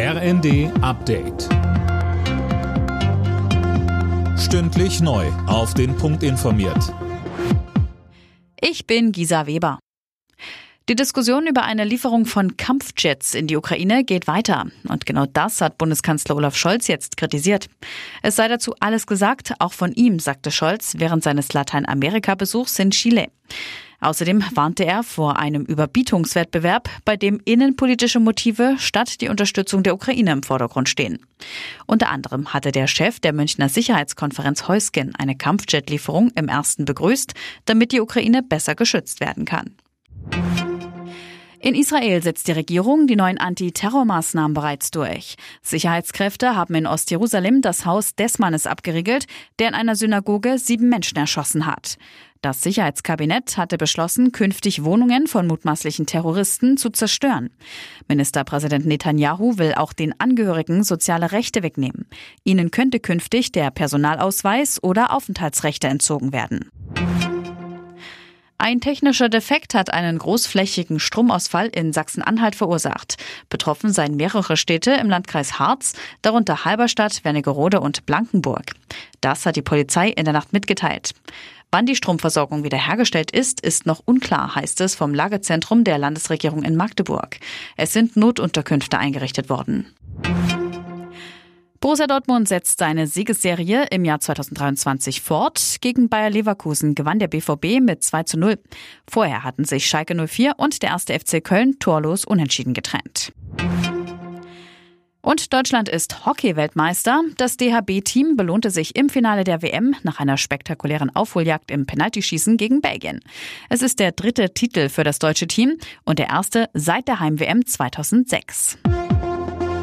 RND Update. Stündlich neu. Auf den Punkt informiert. Ich bin Gisa Weber. Die Diskussion über eine Lieferung von Kampfjets in die Ukraine geht weiter. Und genau das hat Bundeskanzler Olaf Scholz jetzt kritisiert. Es sei dazu alles gesagt, auch von ihm, sagte Scholz während seines Lateinamerika-Besuchs in Chile. Außerdem warnte er vor einem Überbietungswettbewerb, bei dem innenpolitische Motive statt die Unterstützung der Ukraine im Vordergrund stehen. Unter anderem hatte der Chef der Münchner Sicherheitskonferenz Heusgen eine Kampfjet-Lieferung im ersten begrüßt, damit die Ukraine besser geschützt werden kann. In Israel setzt die Regierung die neuen Antiterrormaßnahmen bereits durch. Sicherheitskräfte haben in Ostjerusalem das Haus des Mannes abgeriegelt, der in einer Synagoge sieben Menschen erschossen hat. Das Sicherheitskabinett hatte beschlossen, künftig Wohnungen von mutmaßlichen Terroristen zu zerstören. Ministerpräsident Netanyahu will auch den Angehörigen soziale Rechte wegnehmen. Ihnen könnte künftig der Personalausweis oder Aufenthaltsrechte entzogen werden. Ein technischer Defekt hat einen großflächigen Stromausfall in Sachsen-Anhalt verursacht. Betroffen seien mehrere Städte im Landkreis Harz, darunter Halberstadt, Wernigerode und Blankenburg. Das hat die Polizei in der Nacht mitgeteilt. Wann die Stromversorgung wiederhergestellt ist, ist noch unklar, heißt es vom Lagezentrum der Landesregierung in Magdeburg. Es sind Notunterkünfte eingerichtet worden. Borussia Dortmund setzt seine Siegesserie im Jahr 2023 fort. Gegen Bayer Leverkusen gewann der BVB mit 2 zu 0. Vorher hatten sich Schalke 04 und der erste FC Köln torlos unentschieden getrennt. Und Deutschland ist Hockey-Weltmeister. Das DHB-Team belohnte sich im Finale der WM nach einer spektakulären Aufholjagd im Penaltyschießen gegen Belgien. Es ist der dritte Titel für das deutsche Team und der erste seit der Heim-WM 2006.